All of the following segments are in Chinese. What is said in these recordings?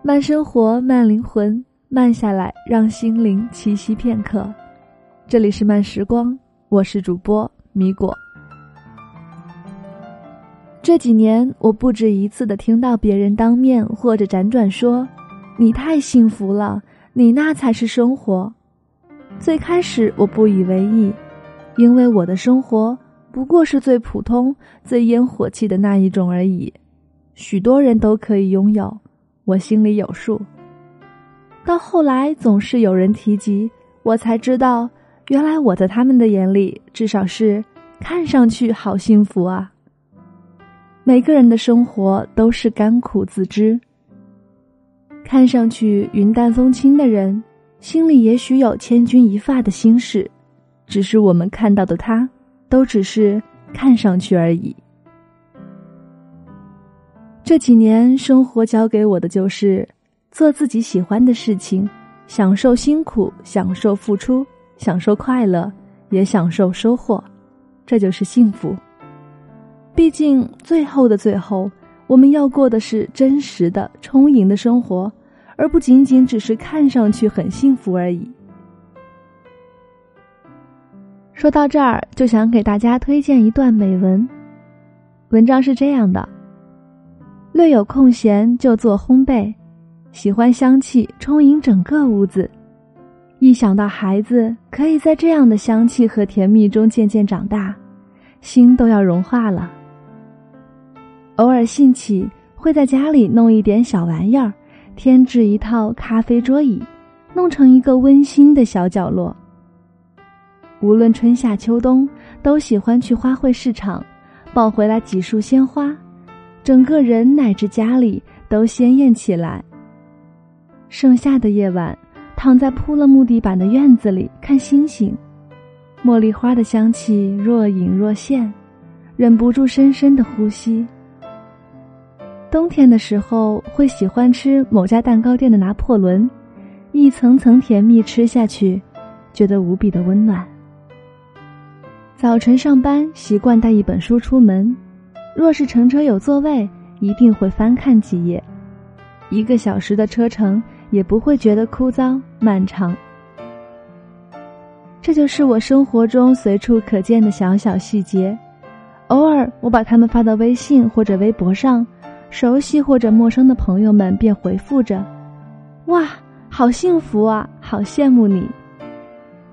慢生活，慢灵魂，慢下来，让心灵栖息片刻。这里是慢时光，我是主播米果。这几年，我不止一次的听到别人当面或者辗转说：“你太幸福了，你那才是生活。”最开始我不以为意，因为我的生活不过是最普通、最烟火气的那一种而已，许多人都可以拥有。我心里有数。到后来，总是有人提及，我才知道，原来我在他们的眼里，至少是看上去好幸福啊。每个人的生活都是甘苦自知。看上去云淡风轻的人，心里也许有千钧一发的心事，只是我们看到的他，都只是看上去而已。这几年，生活教给我的就是做自己喜欢的事情，享受辛苦，享受付出，享受快乐，也享受收获，这就是幸福。毕竟，最后的最后，我们要过的是真实的、充盈的生活，而不仅仅只是看上去很幸福而已。说到这儿，就想给大家推荐一段美文，文章是这样的。略有空闲就做烘焙，喜欢香气充盈整个屋子。一想到孩子可以在这样的香气和甜蜜中渐渐长大，心都要融化了。偶尔兴起，会在家里弄一点小玩意儿，添置一套咖啡桌椅，弄成一个温馨的小角落。无论春夏秋冬，都喜欢去花卉市场，抱回来几束鲜花。整个人乃至家里都鲜艳起来。盛夏的夜晚，躺在铺了木地板的院子里看星星，茉莉花的香气若隐若现，忍不住深深的呼吸。冬天的时候，会喜欢吃某家蛋糕店的拿破仑，一层层甜蜜吃下去，觉得无比的温暖。早晨上班习惯带一本书出门。若是乘车有座位，一定会翻看几页，一个小时的车程也不会觉得枯燥漫长。这就是我生活中随处可见的小小细节，偶尔我把它们发到微信或者微博上，熟悉或者陌生的朋友们便回复着：“哇，好幸福啊，好羡慕你。”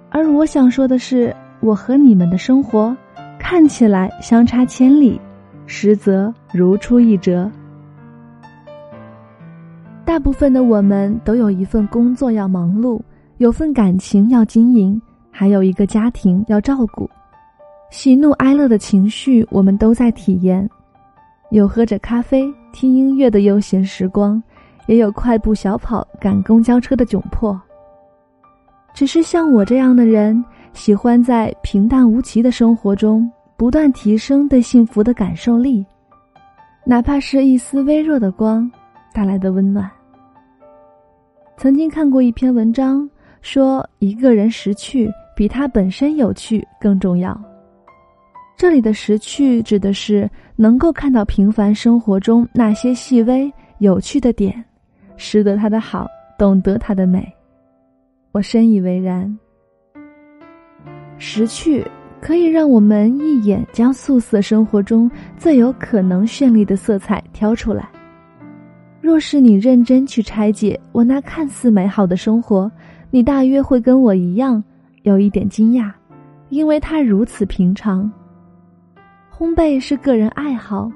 而我想说的是，我和你们的生活看起来相差千里。实则如出一辙。大部分的我们都有一份工作要忙碌，有份感情要经营，还有一个家庭要照顾。喜怒哀乐的情绪，我们都在体验。有喝着咖啡、听音乐的悠闲时光，也有快步小跑赶公交车的窘迫。只是像我这样的人，喜欢在平淡无奇的生活中。不断提升对幸福的感受力，哪怕是一丝微弱的光带来的温暖。曾经看过一篇文章，说一个人识趣比他本身有趣更重要。这里的识趣指的是能够看到平凡生活中那些细微有趣的点，识得它的好，懂得它的美。我深以为然。识趣。可以让我们一眼将素色生活中最有可能绚丽的色彩挑出来。若是你认真去拆解我那看似美好的生活，你大约会跟我一样有一点惊讶，因为它如此平常。烘焙是个人爱好，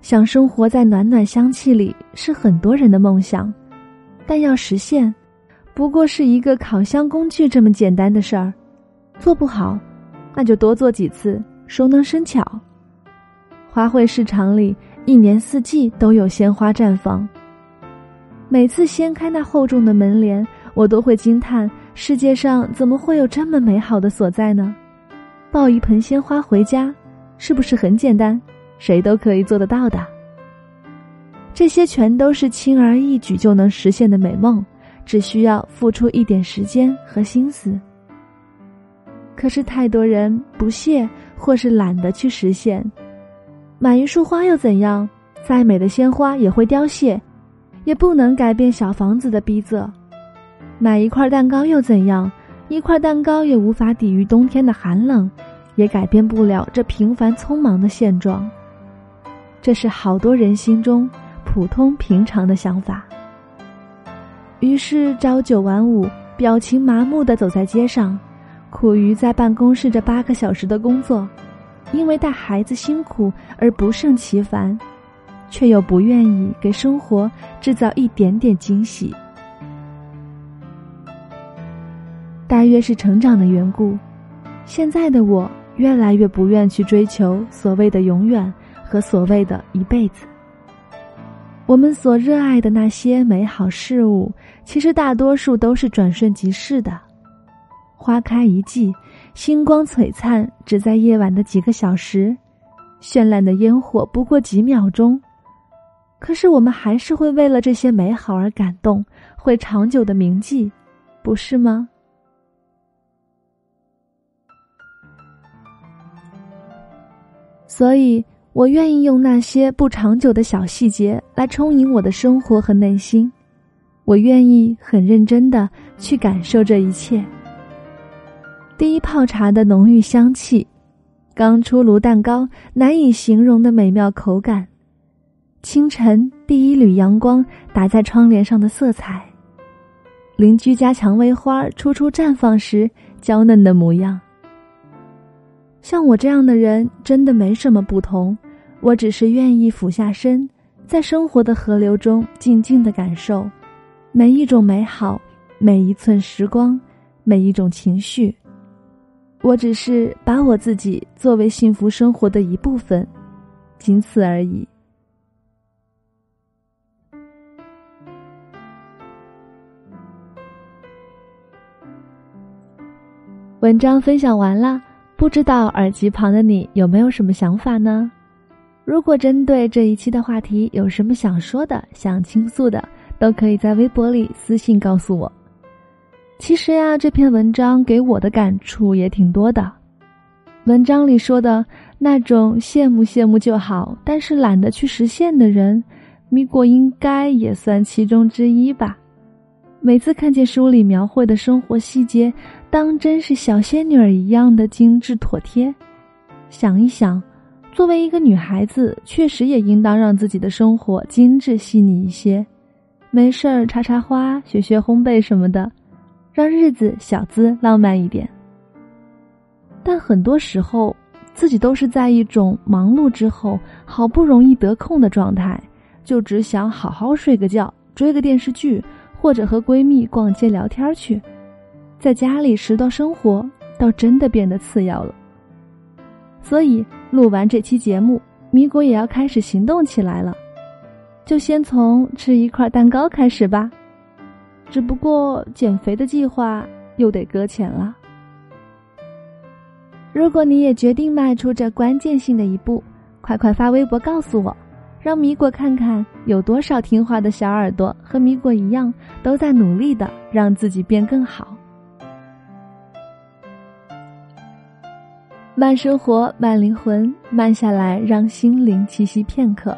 想生活在暖暖香气里是很多人的梦想，但要实现，不过是一个烤箱工具这么简单的事儿，做不好。那就多做几次，熟能生巧。花卉市场里一年四季都有鲜花绽放。每次掀开那厚重的门帘，我都会惊叹：世界上怎么会有这么美好的所在呢？抱一盆鲜花回家，是不是很简单？谁都可以做得到的。这些全都是轻而易举就能实现的美梦，只需要付出一点时间和心思。可是太多人不屑，或是懒得去实现。买一束花又怎样？再美的鲜花也会凋谢。也不能改变小房子的逼仄。买一块蛋糕又怎样？一块蛋糕也无法抵御冬天的寒冷，也改变不了这平凡匆忙的现状。这是好多人心中普通平常的想法。于是朝九晚五，表情麻木的走在街上，苦于在办公室这八个小时的工作，因为带孩子辛苦而不胜其烦，却又不愿意给生活制造一点点惊喜。大约是成长的缘故，现在的我越来越不愿去追求所谓的永远。和所谓的一辈子，我们所热爱的那些美好事物，其实大多数都是转瞬即逝的。花开一季，星光璀璨，只在夜晚的几个小时；绚烂的烟火不过几秒钟。可是我们还是会为了这些美好而感动，会长久的铭记，不是吗？所以。我愿意用那些不长久的小细节来充盈我的生活和内心，我愿意很认真的去感受这一切。第一泡茶的浓郁香气，刚出炉蛋糕难以形容的美妙口感，清晨第一缕阳光打在窗帘上的色彩，邻居家蔷薇花初初绽放时娇嫩的模样。像我这样的人，真的没什么不同。我只是愿意俯下身，在生活的河流中静静的感受每一种美好，每一寸时光，每一种情绪。我只是把我自己作为幸福生活的一部分，仅此而已。文章分享完了。不知道耳机旁的你有没有什么想法呢？如果针对这一期的话题有什么想说的、想倾诉的，都可以在微博里私信告诉我。其实呀，这篇文章给我的感触也挺多的。文章里说的那种羡慕羡慕就好，但是懒得去实现的人，米果应该也算其中之一吧。每次看见书里描绘的生活细节。当真是小仙女儿一样的精致妥帖，想一想，作为一个女孩子，确实也应当让自己的生活精致细腻一些。没事儿插插花、学学烘焙什么的，让日子小资浪漫一点。但很多时候，自己都是在一种忙碌之后好不容易得空的状态，就只想好好睡个觉、追个电视剧，或者和闺蜜逛街聊天去。在家里拾掇生活，倒真的变得次要了。所以录完这期节目，米果也要开始行动起来了。就先从吃一块蛋糕开始吧。只不过减肥的计划又得搁浅了。如果你也决定迈出这关键性的一步，快快发微博告诉我，让米果看看有多少听话的小耳朵和米果一样，都在努力的让自己变更好。慢生活，慢灵魂，慢下来，让心灵栖息片刻。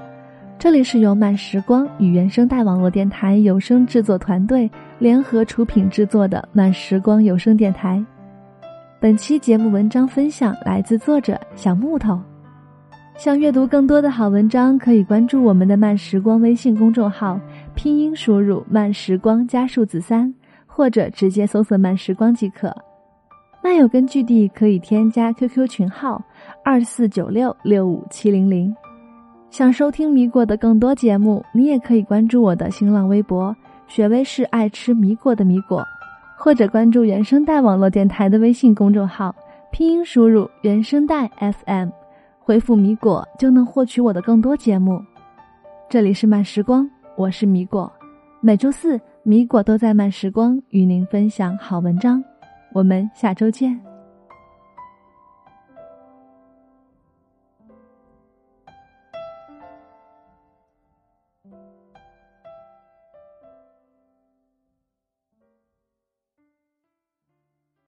这里是由慢时光与原声带网络电台有声制作团队联合出品制作的慢时光有声电台。本期节目文章分享来自作者小木头。想阅读更多的好文章，可以关注我们的慢时光微信公众号，拼音输入慢时光加数字三，或者直接搜索慢时光即可。漫友根据地可以添加 QQ 群号二四九六六五七零零。想收听米果的更多节目，你也可以关注我的新浪微博“雪薇是爱吃米果的米果”，或者关注原声带网络电台的微信公众号，拼音输入“原声带 FM”，回复“米果”就能获取我的更多节目。这里是慢时光，我是米果，每周四米果都在慢时光与您分享好文章。我们下周见。